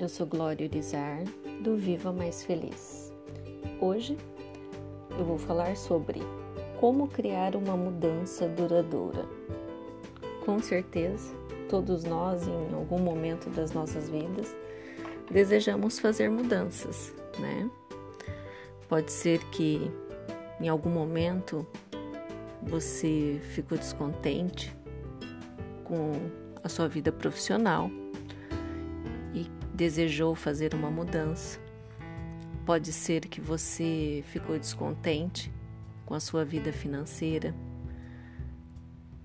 Eu sou Glória Urizar, do Viva Mais Feliz. Hoje eu vou falar sobre como criar uma mudança duradoura. Com certeza, todos nós, em algum momento das nossas vidas, desejamos fazer mudanças, né? Pode ser que em algum momento você ficou descontente com a sua vida profissional desejou fazer uma mudança. Pode ser que você ficou descontente com a sua vida financeira,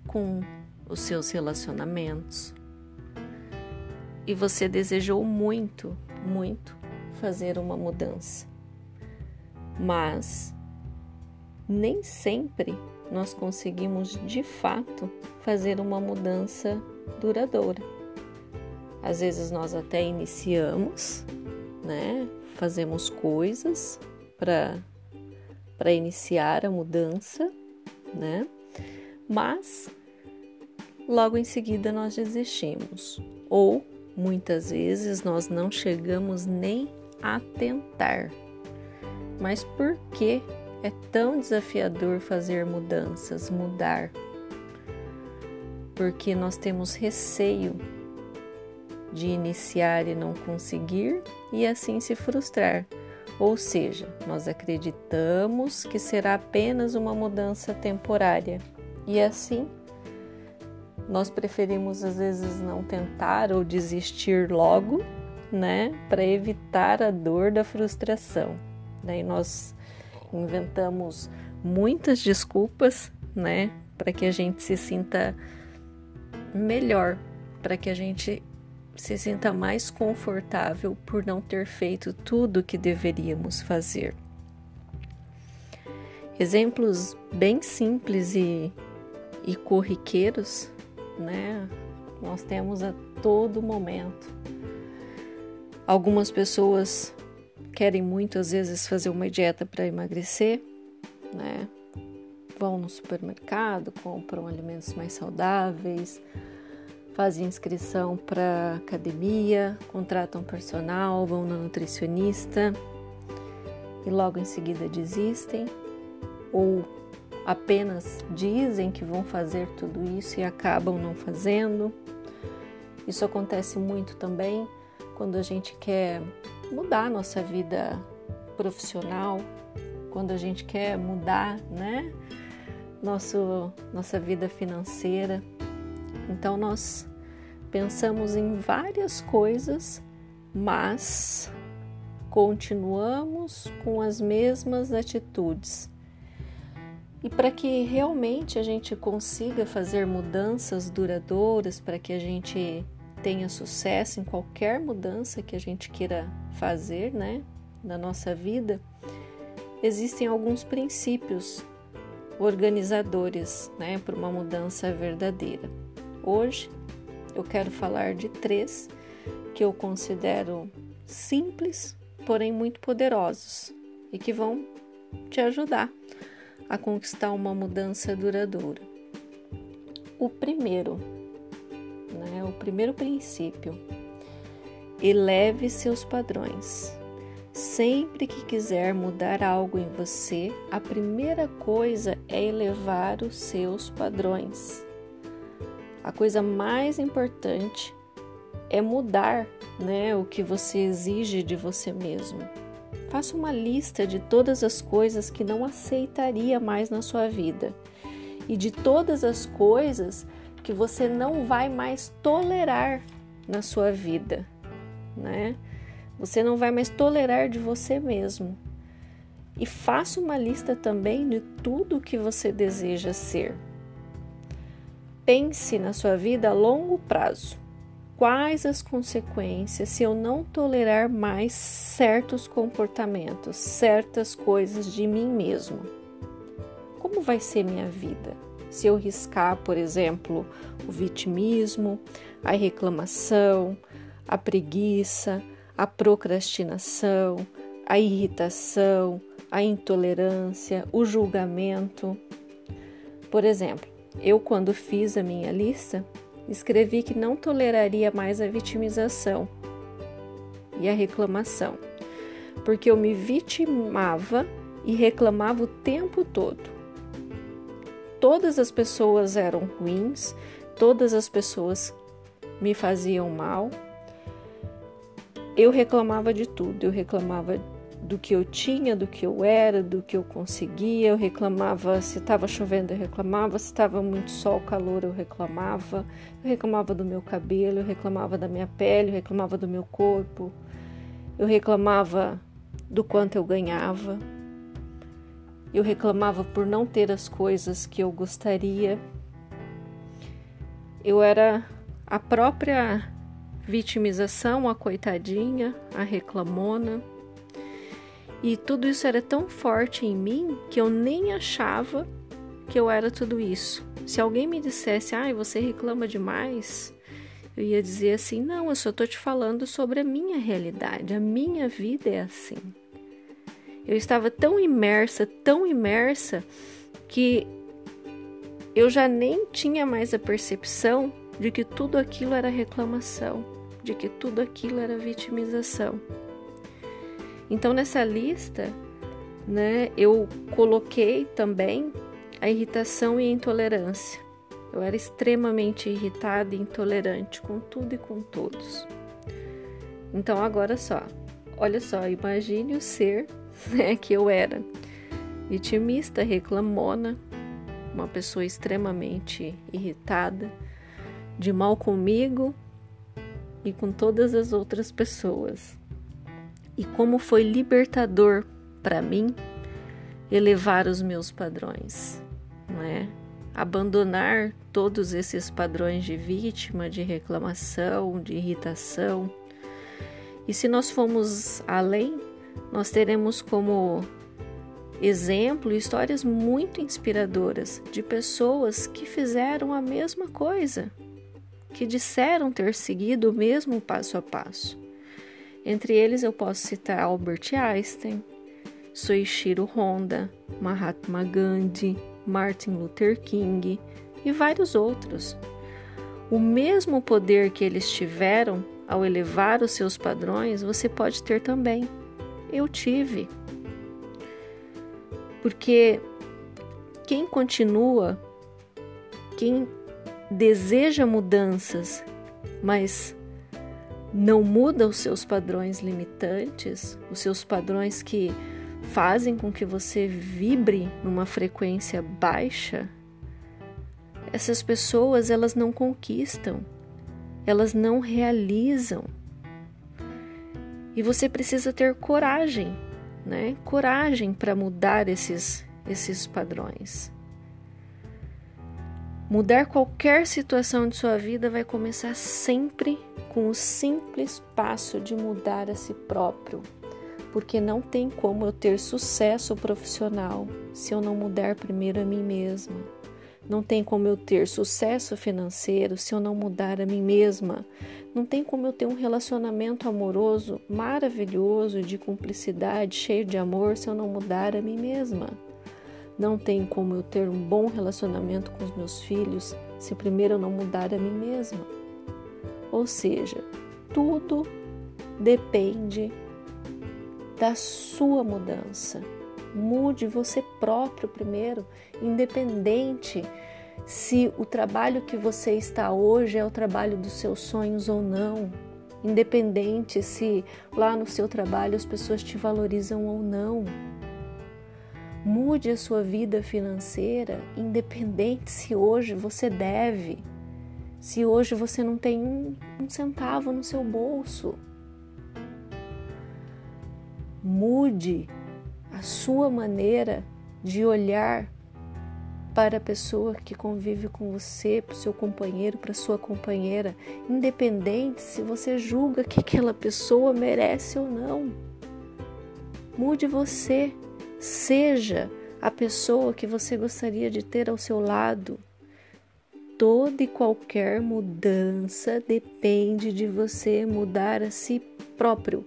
com os seus relacionamentos. E você desejou muito, muito fazer uma mudança. Mas nem sempre nós conseguimos de fato fazer uma mudança duradoura. Às vezes nós até iniciamos, né? Fazemos coisas para para iniciar a mudança, né? Mas logo em seguida nós desistimos ou muitas vezes nós não chegamos nem a tentar. Mas por que é tão desafiador fazer mudanças, mudar? Porque nós temos receio de iniciar e não conseguir e assim se frustrar. Ou seja, nós acreditamos que será apenas uma mudança temporária e assim nós preferimos às vezes não tentar ou desistir logo, né, para evitar a dor da frustração. Daí nós inventamos muitas desculpas, né, para que a gente se sinta melhor, para que a gente se sinta mais confortável por não ter feito tudo o que deveríamos fazer. Exemplos bem simples e, e corriqueiros, né? Nós temos a todo momento. Algumas pessoas querem muito, às vezes, fazer uma dieta para emagrecer, né? Vão no supermercado, compram alimentos mais saudáveis, fazem inscrição para academia, contratam personal, vão na nutricionista e logo em seguida desistem ou apenas dizem que vão fazer tudo isso e acabam não fazendo. Isso acontece muito também quando a gente quer mudar nossa vida profissional, quando a gente quer mudar, né? Nosso, nossa vida financeira. Então nós pensamos em várias coisas, mas continuamos com as mesmas atitudes. E para que realmente a gente consiga fazer mudanças duradouras, para que a gente tenha sucesso em qualquer mudança que a gente queira fazer, né, na nossa vida, existem alguns princípios organizadores, né, para uma mudança verdadeira. Hoje eu quero falar de três que eu considero simples, porém muito poderosos e que vão te ajudar a conquistar uma mudança duradoura. O primeiro, né, o primeiro princípio, eleve seus padrões. Sempre que quiser mudar algo em você, a primeira coisa é elevar os seus padrões a coisa mais importante é mudar né, o que você exige de você mesmo. Faça uma lista de todas as coisas que não aceitaria mais na sua vida e de todas as coisas que você não vai mais tolerar na sua vida, né? Você não vai mais tolerar de você mesmo. E faça uma lista também de tudo que você deseja ser. Pense na sua vida a longo prazo. Quais as consequências se eu não tolerar mais certos comportamentos, certas coisas de mim mesmo? Como vai ser minha vida? Se eu riscar, por exemplo, o vitimismo, a reclamação, a preguiça, a procrastinação, a irritação, a intolerância, o julgamento. Por exemplo, eu, quando fiz a minha lista, escrevi que não toleraria mais a vitimização. e a reclamação, porque eu me vitimava e reclamava o tempo todo. Todas as pessoas eram ruins, todas as pessoas me faziam mal. Eu reclamava de tudo, eu reclamava do que eu tinha, do que eu era, do que eu conseguia. Eu reclamava se estava chovendo, eu reclamava, se estava muito sol, calor, eu reclamava. Eu reclamava do meu cabelo, eu reclamava da minha pele, eu reclamava do meu corpo. Eu reclamava do quanto eu ganhava. Eu reclamava por não ter as coisas que eu gostaria. Eu era a própria vitimização, a coitadinha, a reclamona. E tudo isso era tão forte em mim que eu nem achava que eu era tudo isso. Se alguém me dissesse, ai, ah, você reclama demais, eu ia dizer assim: não, eu só estou te falando sobre a minha realidade, a minha vida é assim. Eu estava tão imersa, tão imersa, que eu já nem tinha mais a percepção de que tudo aquilo era reclamação, de que tudo aquilo era vitimização. Então nessa lista, né, eu coloquei também a irritação e a intolerância. Eu era extremamente irritada e intolerante com tudo e com todos. Então agora só, olha só, imagine o ser né, que eu era. Vitimista, reclamona, uma pessoa extremamente irritada, de mal comigo e com todas as outras pessoas e como foi libertador para mim elevar os meus padrões, não é? Abandonar todos esses padrões de vítima, de reclamação, de irritação. E se nós formos além, nós teremos como exemplo histórias muito inspiradoras de pessoas que fizeram a mesma coisa, que disseram ter seguido o mesmo passo a passo. Entre eles eu posso citar Albert Einstein, Soichiro Honda, Mahatma Gandhi, Martin Luther King e vários outros. O mesmo poder que eles tiveram ao elevar os seus padrões, você pode ter também. Eu tive. Porque quem continua, quem deseja mudanças, mas não muda os seus padrões limitantes, os seus padrões que fazem com que você vibre numa frequência baixa, essas pessoas elas não conquistam, elas não realizam. E você precisa ter coragem, né? Coragem para mudar esses esses padrões. Mudar qualquer situação de sua vida vai começar sempre com o simples passo de mudar a si próprio, porque não tem como eu ter sucesso profissional se eu não mudar primeiro a mim mesma. Não tem como eu ter sucesso financeiro se eu não mudar a mim mesma. Não tem como eu ter um relacionamento amoroso maravilhoso, de cumplicidade, cheio de amor, se eu não mudar a mim mesma. Não tem como eu ter um bom relacionamento com os meus filhos se primeiro eu não mudar a mim mesma. Ou seja, tudo depende da sua mudança. Mude você próprio primeiro, independente se o trabalho que você está hoje é o trabalho dos seus sonhos ou não. Independente se lá no seu trabalho as pessoas te valorizam ou não. Mude a sua vida financeira, independente se hoje você deve, se hoje você não tem um, um centavo no seu bolso. Mude a sua maneira de olhar para a pessoa que convive com você, para o seu companheiro, para a sua companheira, independente se você julga que aquela pessoa merece ou não. Mude você. Seja a pessoa que você gostaria de ter ao seu lado. Toda e qualquer mudança depende de você mudar a si próprio.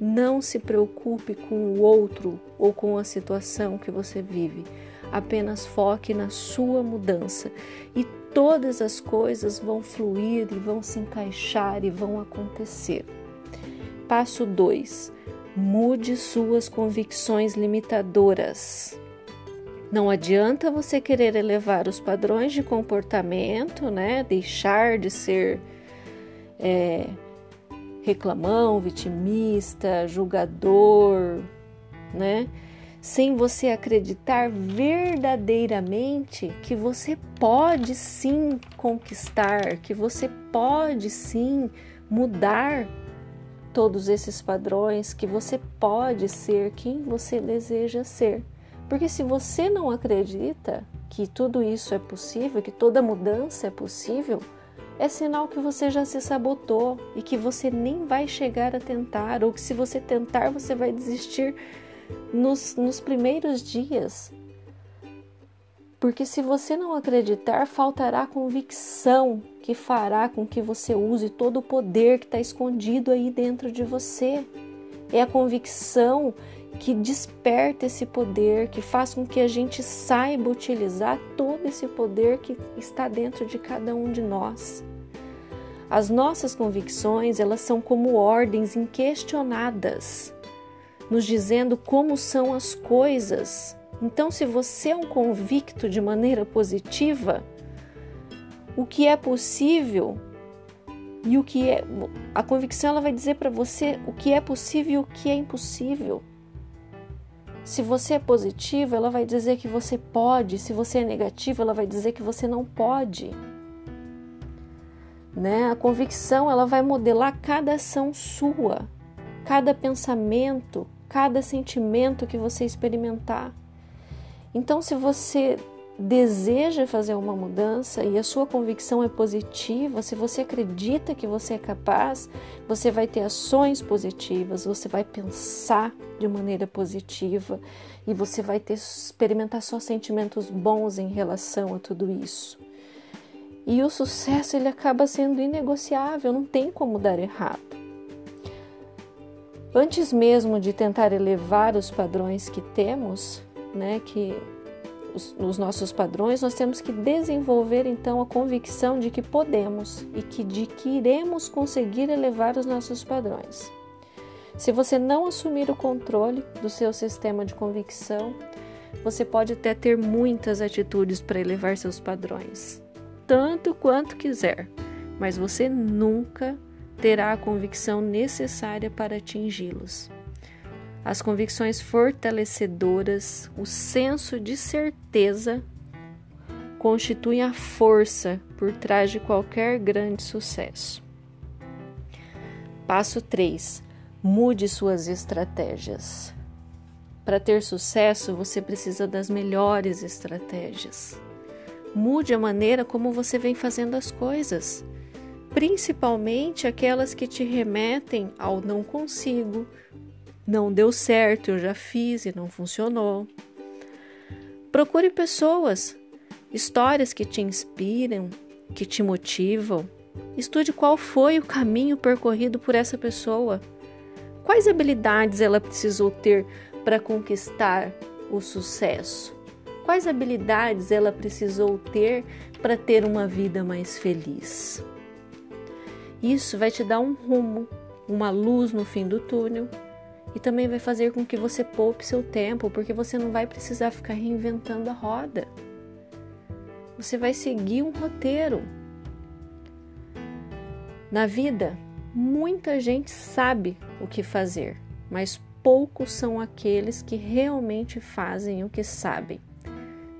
Não se preocupe com o outro ou com a situação que você vive. Apenas foque na sua mudança e todas as coisas vão fluir e vão se encaixar e vão acontecer. Passo 2. Mude suas convicções limitadoras. Não adianta você querer elevar os padrões de comportamento, né? Deixar de ser é, reclamão, vitimista, julgador, né? Sem você acreditar verdadeiramente que você pode sim conquistar, que você pode sim mudar todos esses padrões, que você pode ser quem você deseja ser. Porque se você não acredita que tudo isso é possível, que toda mudança é possível, é sinal que você já se sabotou e que você nem vai chegar a tentar, ou que se você tentar, você vai desistir nos, nos primeiros dias. Porque se você não acreditar, faltará convicção que fará com que você use todo o poder que está escondido aí dentro de você. É a convicção que desperta esse poder, que faz com que a gente saiba utilizar todo esse poder que está dentro de cada um de nós. As nossas convicções, elas são como ordens inquestionadas, nos dizendo como são as coisas. Então, se você é um convicto de maneira positiva, o que é possível e o que é a convicção ela vai dizer para você o que é possível e o que é impossível. Se você é positivo, ela vai dizer que você pode. Se você é negativo, ela vai dizer que você não pode. Né? A convicção ela vai modelar cada ação sua, cada pensamento, cada sentimento que você experimentar. Então, se você deseja fazer uma mudança e a sua convicção é positiva, se você acredita que você é capaz, você vai ter ações positivas, você vai pensar de maneira positiva e você vai ter experimentar só sentimentos bons em relação a tudo isso. E o sucesso ele acaba sendo inegociável, não tem como dar errado. Antes mesmo de tentar elevar os padrões que temos, né, que os, os nossos padrões, nós temos que desenvolver então a convicção de que podemos e que de que iremos conseguir elevar os nossos padrões. Se você não assumir o controle do seu sistema de convicção, você pode até ter muitas atitudes para elevar seus padrões, tanto quanto quiser, mas você nunca terá a convicção necessária para atingi-los as convicções fortalecedoras, o senso de certeza constituem a força por trás de qualquer grande sucesso. Passo 3. Mude suas estratégias. Para ter sucesso, você precisa das melhores estratégias. Mude a maneira como você vem fazendo as coisas, principalmente aquelas que te remetem ao não consigo, não deu certo, eu já fiz e não funcionou. Procure pessoas, histórias que te inspiram, que te motivam. Estude qual foi o caminho percorrido por essa pessoa. Quais habilidades ela precisou ter para conquistar o sucesso? Quais habilidades ela precisou ter para ter uma vida mais feliz? Isso vai te dar um rumo, uma luz no fim do túnel e também vai fazer com que você poupe seu tempo, porque você não vai precisar ficar reinventando a roda. Você vai seguir um roteiro. Na vida, muita gente sabe o que fazer, mas poucos são aqueles que realmente fazem o que sabem.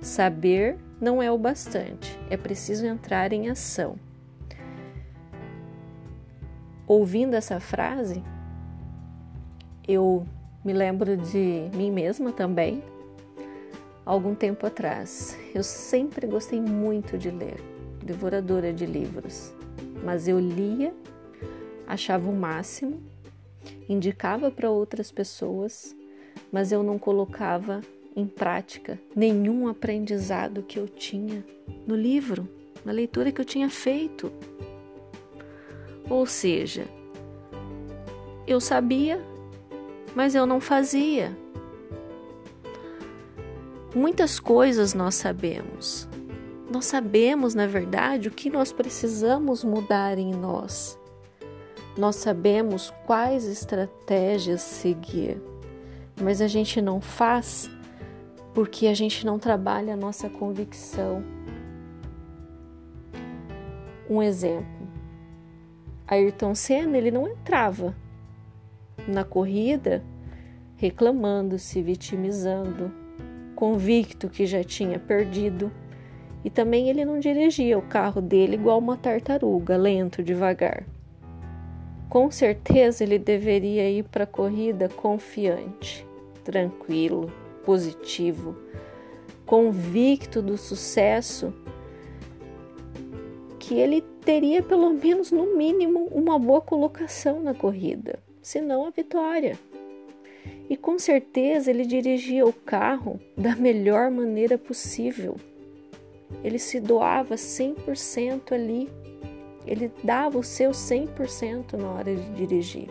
Saber não é o bastante, é preciso entrar em ação. Ouvindo essa frase, eu me lembro de mim mesma também, algum tempo atrás. Eu sempre gostei muito de ler, devoradora de livros, mas eu lia, achava o máximo, indicava para outras pessoas, mas eu não colocava em prática nenhum aprendizado que eu tinha no livro, na leitura que eu tinha feito. Ou seja, eu sabia mas eu não fazia. Muitas coisas nós sabemos. Nós sabemos, na verdade, o que nós precisamos mudar em nós. nós sabemos quais estratégias seguir, mas a gente não faz porque a gente não trabalha a nossa convicção. Um exemplo: Ayrton Senna ele não entrava na corrida reclamando, se vitimizando, convicto que já tinha perdido. E também ele não dirigia o carro dele igual uma tartaruga, lento, devagar. Com certeza ele deveria ir para a corrida confiante, tranquilo, positivo, convicto do sucesso, que ele teria pelo menos no mínimo uma boa colocação na corrida, se não a vitória. E com certeza ele dirigia o carro da melhor maneira possível. Ele se doava 100% ali. Ele dava o seu 100% na hora de dirigir.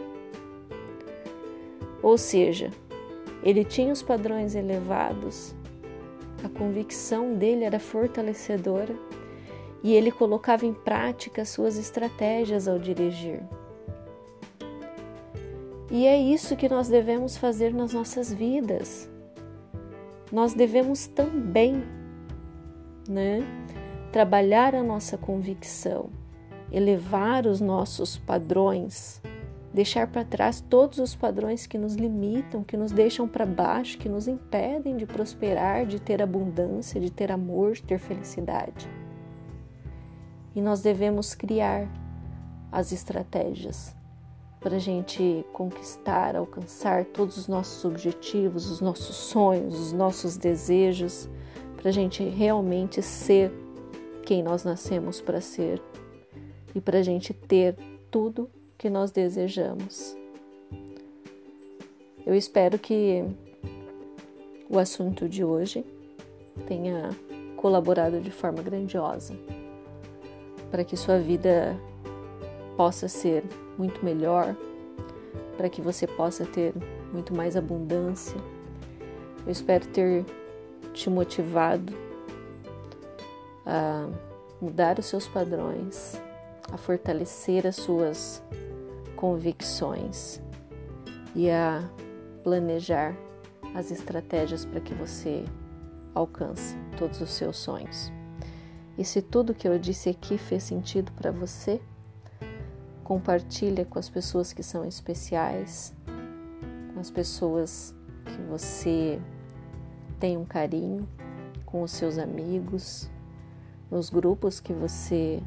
Ou seja, ele tinha os padrões elevados, a convicção dele era fortalecedora e ele colocava em prática suas estratégias ao dirigir. E é isso que nós devemos fazer nas nossas vidas. Nós devemos também, né, trabalhar a nossa convicção, elevar os nossos padrões, deixar para trás todos os padrões que nos limitam, que nos deixam para baixo, que nos impedem de prosperar, de ter abundância, de ter amor, de ter felicidade. E nós devemos criar as estratégias para a gente conquistar, alcançar todos os nossos objetivos, os nossos sonhos, os nossos desejos, para a gente realmente ser quem nós nascemos para ser e para a gente ter tudo que nós desejamos. Eu espero que o assunto de hoje tenha colaborado de forma grandiosa para que sua vida possa ser muito melhor, para que você possa ter muito mais abundância. Eu espero ter te motivado a mudar os seus padrões, a fortalecer as suas convicções e a planejar as estratégias para que você alcance todos os seus sonhos. E se tudo que eu disse aqui fez sentido para você, compartilha com as pessoas que são especiais, com as pessoas que você tem um carinho, com os seus amigos, nos grupos que você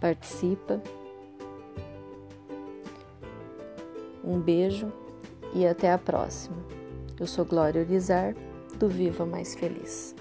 participa. Um beijo e até a próxima. Eu sou Glória Urizar, do Viva Mais Feliz.